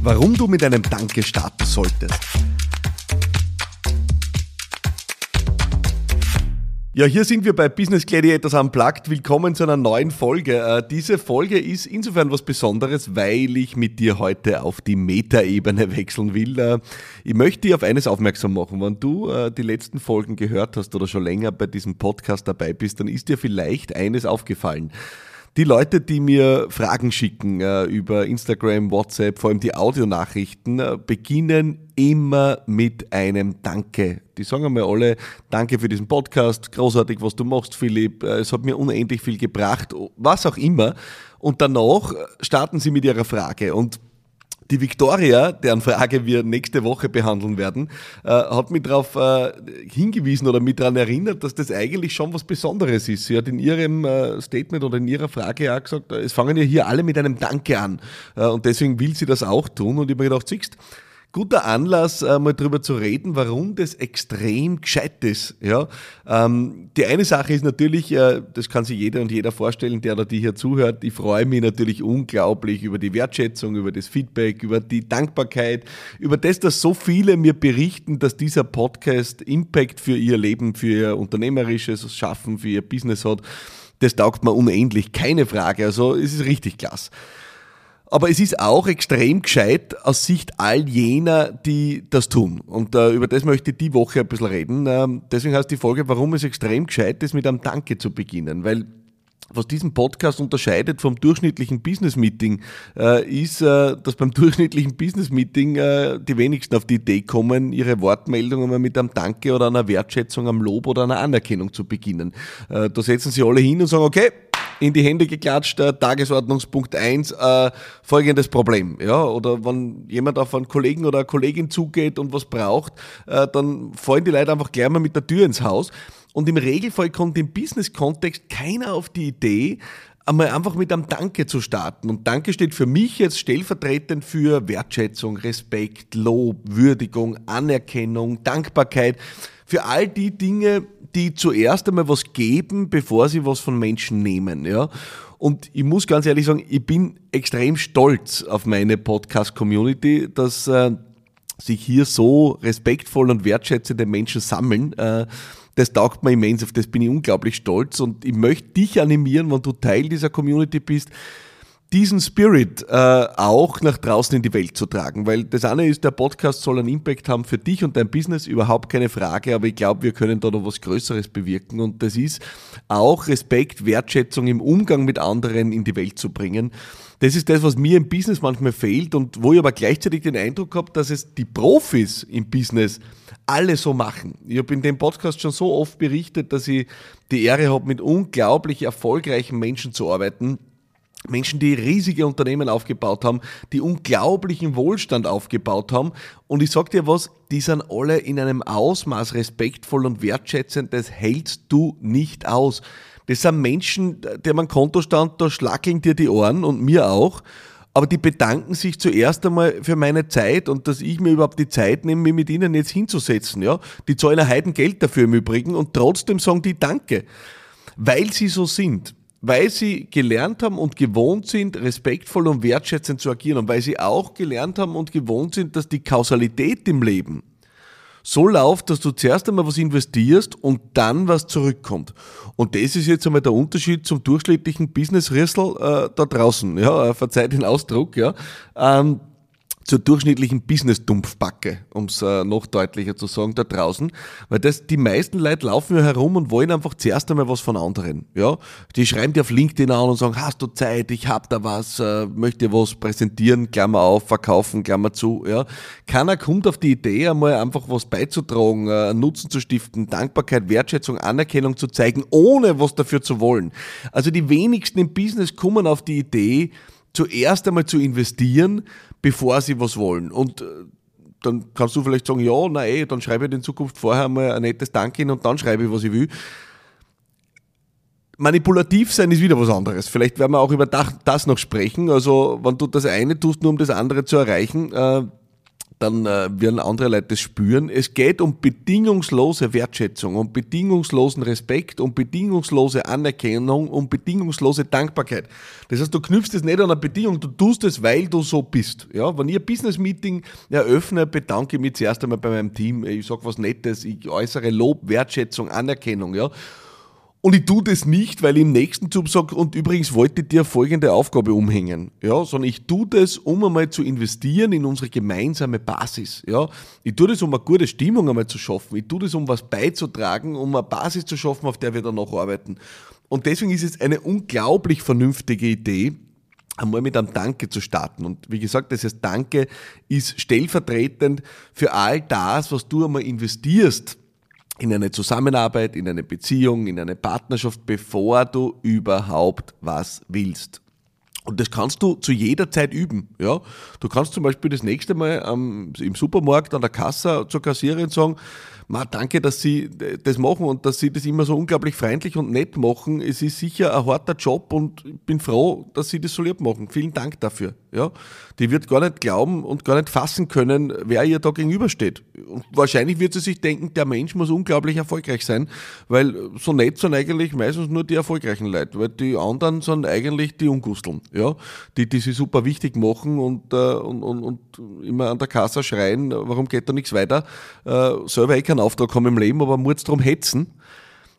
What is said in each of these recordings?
Warum du mit einem Danke starten solltest. Ja, hier sind wir bei Business Gladiators Unplugged. Willkommen zu einer neuen Folge. Äh, diese Folge ist insofern was Besonderes, weil ich mit dir heute auf die Metaebene wechseln will. Äh, ich möchte dich auf eines aufmerksam machen. Wenn du äh, die letzten Folgen gehört hast oder schon länger bei diesem Podcast dabei bist, dann ist dir vielleicht eines aufgefallen. Die Leute, die mir Fragen schicken äh, über Instagram, WhatsApp, vor allem die Audionachrichten, äh, beginnen immer mit einem Danke. Die sagen einmal alle, danke für diesen Podcast, großartig, was du machst, Philipp, äh, es hat mir unendlich viel gebracht, was auch immer. Und danach starten sie mit ihrer Frage. Und die Victoria, deren Frage wir nächste Woche behandeln werden, äh, hat mich darauf äh, hingewiesen oder mich daran erinnert, dass das eigentlich schon was Besonderes ist. Sie hat in ihrem äh, Statement oder in ihrer Frage auch gesagt, es fangen ja hier alle mit einem Danke an. Äh, und deswegen will sie das auch tun. Und ich habe mir gedacht, siehst guter Anlass, äh, mal drüber zu reden, warum das extrem gescheit ist. Ja? Ähm, die eine Sache ist natürlich, äh, das kann sich jeder und jeder vorstellen, der da die hier zuhört, ich freue mich natürlich unglaublich über die Wertschätzung, über das Feedback, über die Dankbarkeit, über das, dass so viele mir berichten, dass dieser Podcast Impact für ihr Leben, für ihr unternehmerisches Schaffen, für ihr Business hat. Das taugt mir unendlich, keine Frage. Also es ist richtig klasse. Aber es ist auch extrem gescheit aus Sicht all jener, die das tun. Und äh, über das möchte ich die Woche ein bisschen reden. Ähm, deswegen heißt die Folge, warum es extrem gescheit ist, mit einem Danke zu beginnen. Weil was diesen Podcast unterscheidet vom durchschnittlichen Business Meeting, äh, ist, äh, dass beim durchschnittlichen Business Meeting äh, die wenigsten auf die Idee kommen, ihre Wortmeldungen mit einem Danke oder einer Wertschätzung, einem Lob oder einer Anerkennung zu beginnen. Äh, da setzen sie alle hin und sagen, okay, in die Hände geklatscht, äh, Tagesordnungspunkt 1, äh, folgendes Problem. Ja, oder wenn jemand auf einen Kollegen oder eine Kollegin zugeht und was braucht, äh, dann fallen die Leute einfach gleich mal mit der Tür ins Haus. Und im Regelfall kommt im Business-Kontext keiner auf die Idee, einmal einfach mit einem Danke zu starten. Und Danke steht für mich jetzt stellvertretend für Wertschätzung, Respekt, Lob, Würdigung, Anerkennung, Dankbarkeit, für all die Dinge, die zuerst einmal was geben, bevor sie was von Menschen nehmen. Ja? Und ich muss ganz ehrlich sagen, ich bin extrem stolz auf meine Podcast-Community, dass äh, sich hier so respektvoll und wertschätzende Menschen sammeln. Äh, das taugt mir immens, auf das bin ich unglaublich stolz und ich möchte dich animieren, wenn du Teil dieser Community bist, diesen Spirit äh, auch nach draußen in die Welt zu tragen. Weil das eine ist, der Podcast soll einen Impact haben für dich und dein Business, überhaupt keine Frage, aber ich glaube, wir können da noch was Größeres bewirken und das ist auch Respekt, Wertschätzung im Umgang mit anderen in die Welt zu bringen. Das ist das, was mir im Business manchmal fehlt und wo ich aber gleichzeitig den Eindruck habe, dass es die Profis im Business alle so machen. Ich habe in dem Podcast schon so oft berichtet, dass ich die Ehre habe, mit unglaublich erfolgreichen Menschen zu arbeiten Menschen, die riesige Unternehmen aufgebaut haben, die unglaublichen Wohlstand aufgebaut haben. Und ich sag dir was, die sind alle in einem Ausmaß respektvoll und wertschätzend, das hältst du nicht aus. Das sind Menschen, die am Kontostand, da schlackeln dir die Ohren und mir auch. Aber die bedanken sich zuerst einmal für meine Zeit und dass ich mir überhaupt die Zeit nehme, mich mit ihnen jetzt hinzusetzen. Ja? Die zahlen ein Heiden Geld dafür im Übrigen und trotzdem sagen die Danke. Weil sie so sind weil sie gelernt haben und gewohnt sind, respektvoll und wertschätzend zu agieren und weil sie auch gelernt haben und gewohnt sind, dass die Kausalität im Leben so läuft, dass du zuerst einmal was investierst und dann was zurückkommt. Und das ist jetzt einmal der Unterschied zum durchschnittlichen Business-Rissel äh, da draußen. Ja, verzeiht den Ausdruck, ja. Ähm, zur durchschnittlichen Business-Dumpfbacke, um es äh, noch deutlicher zu sagen, da draußen. Weil das, die meisten Leute laufen ja herum und wollen einfach zuerst einmal was von anderen. Ja? Die schreiben dir auf LinkedIn an und sagen, hast du Zeit, ich hab da was, äh, möchte dir was präsentieren, Klammer auf, verkaufen, Klammer zu. Ja? Keiner kommt auf die Idee, einmal einfach was beizutragen, äh, Nutzen zu stiften, Dankbarkeit, Wertschätzung, Anerkennung zu zeigen, ohne was dafür zu wollen. Also die wenigsten im Business kommen auf die Idee, zuerst einmal zu investieren, bevor sie was wollen. Und äh, dann kannst du vielleicht sagen, ja, na ey, dann schreibe ich in Zukunft vorher mal ein nettes Danke hin und dann schreibe ich, was ich will. Manipulativ sein ist wieder was anderes. Vielleicht werden wir auch über das noch sprechen. Also, wenn du das eine tust, nur um das andere zu erreichen, äh, dann äh, werden andere Leute das spüren. Es geht um bedingungslose Wertschätzung, um bedingungslosen Respekt, um bedingungslose Anerkennung, um bedingungslose Dankbarkeit. Das heißt, du knüpfst es nicht an eine Bedingung, du tust es, weil du so bist. Ja, wenn ich ein Business-Meeting eröffne, bedanke ich mich zuerst einmal bei meinem Team. Ich sage was Nettes, ich äußere Lob, Wertschätzung, Anerkennung. Ja, und ich tue das nicht, weil ich im nächsten Zug sage, und übrigens wollte ich dir folgende Aufgabe umhängen. Ja, sondern ich tue das, um einmal zu investieren in unsere gemeinsame Basis. Ja, ich tue das, um eine gute Stimmung einmal zu schaffen. Ich tue das, um was beizutragen, um eine Basis zu schaffen, auf der wir dann noch arbeiten. Und deswegen ist es eine unglaublich vernünftige Idee, einmal mit einem Danke zu starten. Und wie gesagt, das heißt, Danke ist stellvertretend für all das, was du einmal investierst in eine Zusammenarbeit, in eine Beziehung, in eine Partnerschaft, bevor du überhaupt was willst. Und das kannst du zu jeder Zeit üben. Ja? Du kannst zum Beispiel das nächste Mal ähm, im Supermarkt an der Kasse zur Kassiererin sagen, Ma, danke, dass Sie das machen und dass Sie das immer so unglaublich freundlich und nett machen. Es ist sicher ein harter Job und ich bin froh, dass Sie das so lieb machen. Vielen Dank dafür. Ja, die wird gar nicht glauben und gar nicht fassen können, wer ihr da gegenübersteht. Und wahrscheinlich wird sie sich denken, der Mensch muss unglaublich erfolgreich sein, weil so nett sind eigentlich meistens nur die erfolgreichen Leute, weil die anderen sind eigentlich die Ungusteln, ja, die, die sich super wichtig machen und, äh, und, und, und immer an der Kasse schreien, warum geht da nichts weiter, äh, selber eh keinen Auftrag haben im Leben, aber muss drum hetzen.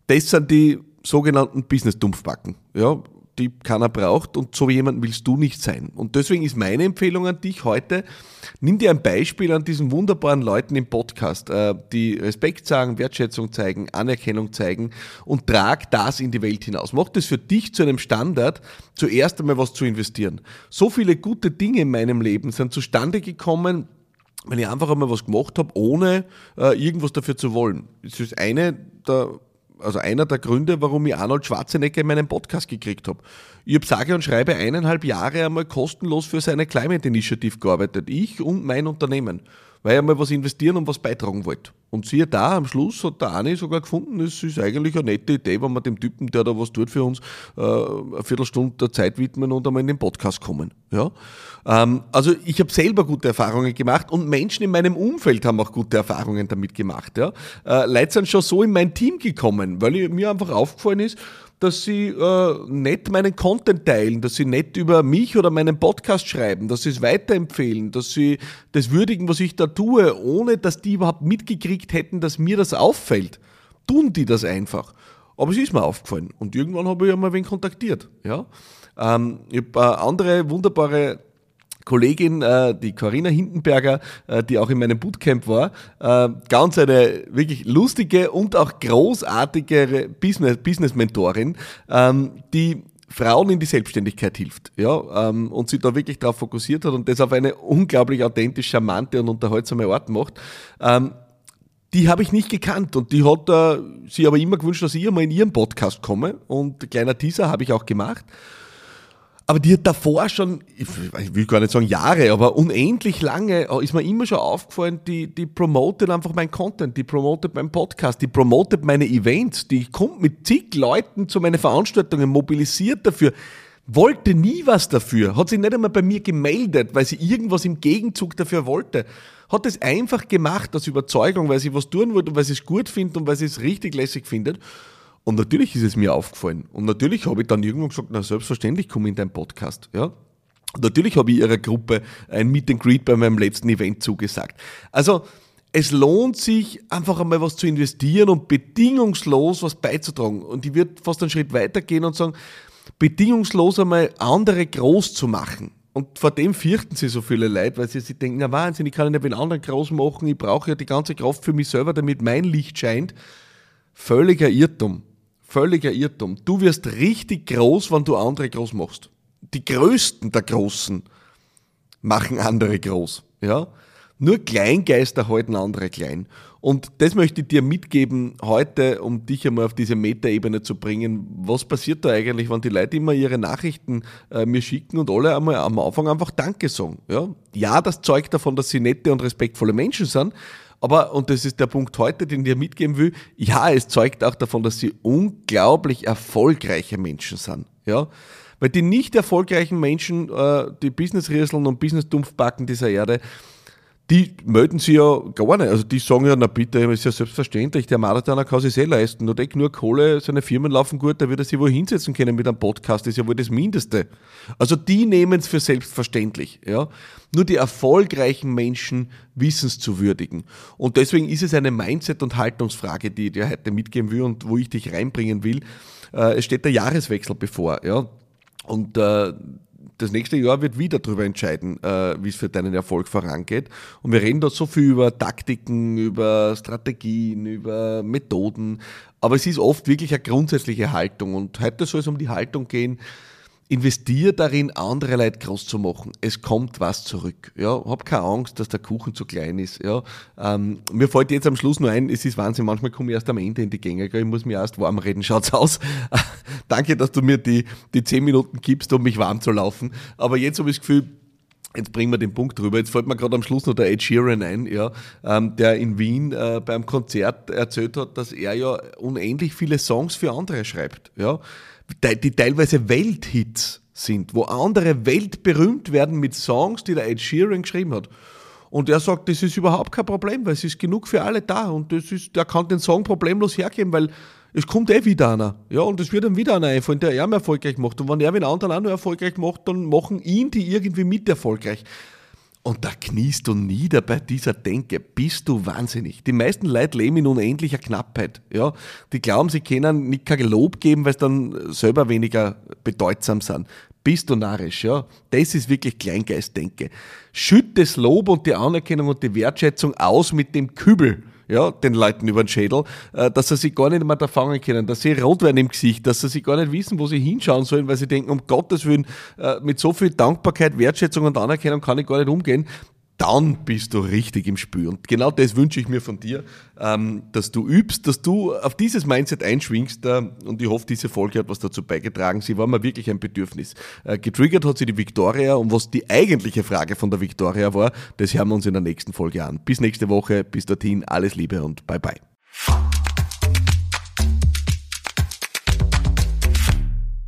Das sind die sogenannten Business-Dumpfbacken, ja, die keiner braucht und so jemand willst du nicht sein. Und deswegen ist meine Empfehlung an dich heute, nimm dir ein Beispiel an diesen wunderbaren Leuten im Podcast, äh, die Respekt sagen, Wertschätzung zeigen, Anerkennung zeigen und trag das in die Welt hinaus. Mach das für dich zu einem Standard, zuerst einmal was zu investieren. So viele gute Dinge in meinem Leben sind zustande gekommen, wenn ich einfach einmal was gemacht habe, ohne äh, irgendwas dafür zu wollen. Das ist eine der also einer der Gründe, warum ich Arnold Schwarzenegger in meinen Podcast gekriegt habe. Ich habe sage und schreibe eineinhalb Jahre einmal kostenlos für seine Climate Initiative gearbeitet. Ich und mein Unternehmen weil er mal was investieren und was beitragen wollte. Und siehe da, am Schluss hat der Ani sogar gefunden, es ist eigentlich eine nette Idee, wenn wir dem Typen, der da was tut für uns, äh, eine Viertelstunde der Zeit widmen und einmal in den Podcast kommen. Ja? Ähm, also ich habe selber gute Erfahrungen gemacht und Menschen in meinem Umfeld haben auch gute Erfahrungen damit gemacht. Ja? Äh, Leute sind schon so in mein Team gekommen, weil mir einfach aufgefallen ist, dass sie äh, nicht meinen Content teilen, dass sie nicht über mich oder meinen Podcast schreiben, dass sie es weiterempfehlen, dass sie das würdigen, was ich da tue, ohne dass die überhaupt mitgekriegt hätten, dass mir das auffällt. Tun die das einfach. Aber es ist mir aufgefallen. Und irgendwann habe ich ja mal wen kontaktiert. Ja? Ähm, ich habe äh, andere wunderbare Kollegin, äh, die Corinna Hindenberger, äh, die auch in meinem Bootcamp war, äh, ganz eine wirklich lustige und auch großartige Business, Business Mentorin, ähm, die Frauen in die Selbstständigkeit hilft, ja, ähm, und sich da wirklich darauf fokussiert hat und das auf eine unglaublich authentisch charmante und unterhaltsame Art macht. Ähm, die habe ich nicht gekannt und die hat äh, sie aber immer gewünscht, dass ich mal in ihren Podcast komme und kleiner Teaser habe ich auch gemacht. Aber die hat davor schon, ich will gar nicht sagen Jahre, aber unendlich lange ist mir immer schon aufgefallen, die, die promotet einfach mein Content, die promotet meinen Podcast, die promotet meine Events, die kommt mit zig Leuten zu meinen Veranstaltungen, mobilisiert dafür, wollte nie was dafür, hat sich nicht einmal bei mir gemeldet, weil sie irgendwas im Gegenzug dafür wollte. Hat es einfach gemacht aus Überzeugung, weil sie was tun wollte und weil sie es gut findet und weil sie es richtig lässig findet. Und natürlich ist es mir aufgefallen. Und natürlich habe ich dann irgendwann gesagt, na selbstverständlich komme ich in deinen Podcast. Ja? natürlich habe ich ihrer Gruppe ein Meet and Greet bei meinem letzten Event zugesagt. Also es lohnt sich einfach einmal was zu investieren und bedingungslos was beizutragen. Und ich würde fast einen Schritt weiter gehen und sagen, bedingungslos einmal andere groß zu machen. Und vor dem fürchten sie so viele Leute, weil sie sich denken, na Wahnsinn, ich kann ja nicht den anderen groß machen, ich brauche ja die ganze Kraft für mich selber, damit mein Licht scheint. Völliger Irrtum. Völliger Irrtum. Du wirst richtig groß, wenn du andere groß machst. Die Größten der Großen machen andere groß. Ja? Nur Kleingeister halten andere klein. Und das möchte ich dir mitgeben heute, um dich einmal auf diese Metaebene zu bringen. Was passiert da eigentlich, wenn die Leute immer ihre Nachrichten äh, mir schicken und alle einmal am Anfang einfach Danke sagen? Ja? ja, das zeugt davon, dass sie nette und respektvolle Menschen sind, aber, und das ist der Punkt heute, den ich dir mitgeben will, ja, es zeugt auch davon, dass sie unglaublich erfolgreiche Menschen sind. Ja? Weil die nicht erfolgreichen Menschen, äh, die Business-Rieseln und Business-Dumpfbacken dieser Erde, die melden sich ja gar nicht. Also die sagen ja, na bitte, ist ja selbstverständlich, der Marathoner kann sich eh leisten. Nur der nur Kohle, seine Firmen laufen gut, da wird er sich wo hinsetzen können mit einem Podcast, ist ja wohl das Mindeste. Also die nehmen es für selbstverständlich. Ja? Nur die erfolgreichen Menschen wissen es zu würdigen. Und deswegen ist es eine Mindset- und Haltungsfrage, die ich dir heute mitgeben will und wo ich dich reinbringen will. Äh, es steht der Jahreswechsel bevor. Ja? Und äh, das nächste Jahr wird wieder darüber entscheiden, äh, wie es für deinen Erfolg vorangeht. Und wir reden da so viel über Taktiken, über Strategien, über Methoden. Aber es ist oft wirklich eine grundsätzliche Haltung. Und heute soll es um die Haltung gehen, investier darin, andere Leute groß zu machen. Es kommt was zurück. Ja, hab keine Angst, dass der Kuchen zu klein ist. Ja, ähm, mir fällt jetzt am Schluss nur ein, es ist Wahnsinn, manchmal komme ich erst am Ende in die Gänge, ich muss mir erst warm reden. Schaut's aus. Danke, dass du mir die, die zehn Minuten gibst, um mich warm zu laufen. Aber jetzt habe ich das Gefühl, Jetzt bringen wir den Punkt drüber. Jetzt fällt mir gerade am Schluss noch der Ed Sheeran ein, ja, ähm, der in Wien äh, beim Konzert erzählt hat, dass er ja unendlich viele Songs für andere schreibt. Ja die teilweise Welthits sind, wo andere weltberühmt werden mit Songs, die der Ed Sheeran geschrieben hat. Und er sagt, das ist überhaupt kein Problem, weil es ist genug für alle da und das ist, der kann den Song problemlos hergeben, weil es kommt eh wieder einer. Ja, und es wird dann wieder einer einfallen, der er erfolgreich macht. Und wenn er den anderen auch noch erfolgreich macht, dann machen ihn die irgendwie mit erfolgreich. Und da kniest du nieder bei dieser Denke. Bist du wahnsinnig. Die meisten Leute leben in unendlicher Knappheit. Ja? Die glauben, sie können nicht kein Lob geben, weil sie dann selber weniger bedeutsam sind. Bist du narrisch, ja? Das ist wirklich Kleingeistdenke. Schütt das Lob und die Anerkennung und die Wertschätzung aus mit dem Kübel ja, den Leuten über den Schädel, äh, dass sie sich gar nicht mehr da fangen können, dass sie rot werden im Gesicht, dass sie sich gar nicht wissen, wo sie hinschauen sollen, weil sie denken, um Gottes Willen, äh, mit so viel Dankbarkeit, Wertschätzung und Anerkennung kann ich gar nicht umgehen dann bist du richtig im Spiel. Und genau das wünsche ich mir von dir, ähm, dass du übst, dass du auf dieses Mindset einschwingst. Äh, und ich hoffe, diese Folge hat was dazu beigetragen. Sie war mir wirklich ein Bedürfnis. Äh, getriggert hat sie die Victoria und was die eigentliche Frage von der Victoria war, das hören wir uns in der nächsten Folge an. Bis nächste Woche, bis dorthin, alles Liebe und bye bye.